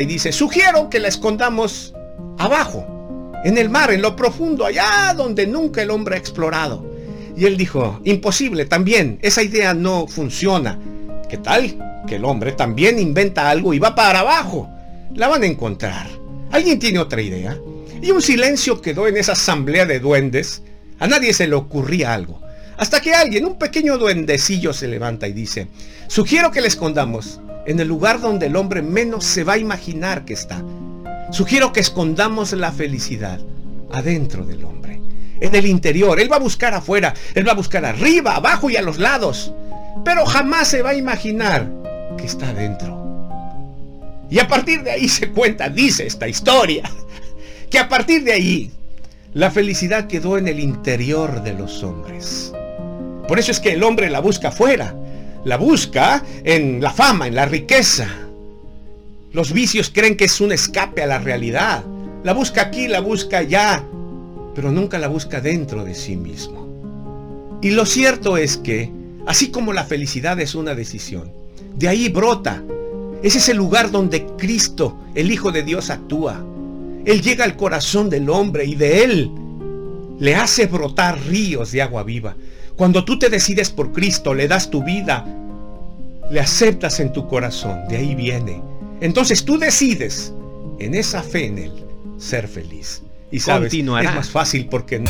y dice, sugiero que la escondamos abajo, en el mar, en lo profundo, allá donde nunca el hombre ha explorado. Y él dijo, imposible, también, esa idea no funciona. ¿Qué tal? Que el hombre también inventa algo y va para abajo. La van a encontrar. ¿Alguien tiene otra idea? Y un silencio quedó en esa asamblea de duendes. A nadie se le ocurría algo. Hasta que alguien, un pequeño duendecillo, se levanta y dice, sugiero que le escondamos en el lugar donde el hombre menos se va a imaginar que está. Sugiero que escondamos la felicidad adentro del hombre, en el interior. Él va a buscar afuera, él va a buscar arriba, abajo y a los lados, pero jamás se va a imaginar que está adentro. Y a partir de ahí se cuenta, dice esta historia, que a partir de ahí la felicidad quedó en el interior de los hombres. Por eso es que el hombre la busca afuera, la busca en la fama, en la riqueza. Los vicios creen que es un escape a la realidad. La busca aquí, la busca allá, pero nunca la busca dentro de sí mismo. Y lo cierto es que, así como la felicidad es una decisión, de ahí brota. Ese es el lugar donde Cristo, el Hijo de Dios, actúa. Él llega al corazón del hombre y de él le hace brotar ríos de agua viva. Cuando tú te decides por Cristo, le das tu vida, le aceptas en tu corazón, de ahí viene. Entonces tú decides en esa fe en Él ser feliz. Y sabes, es más fácil porque...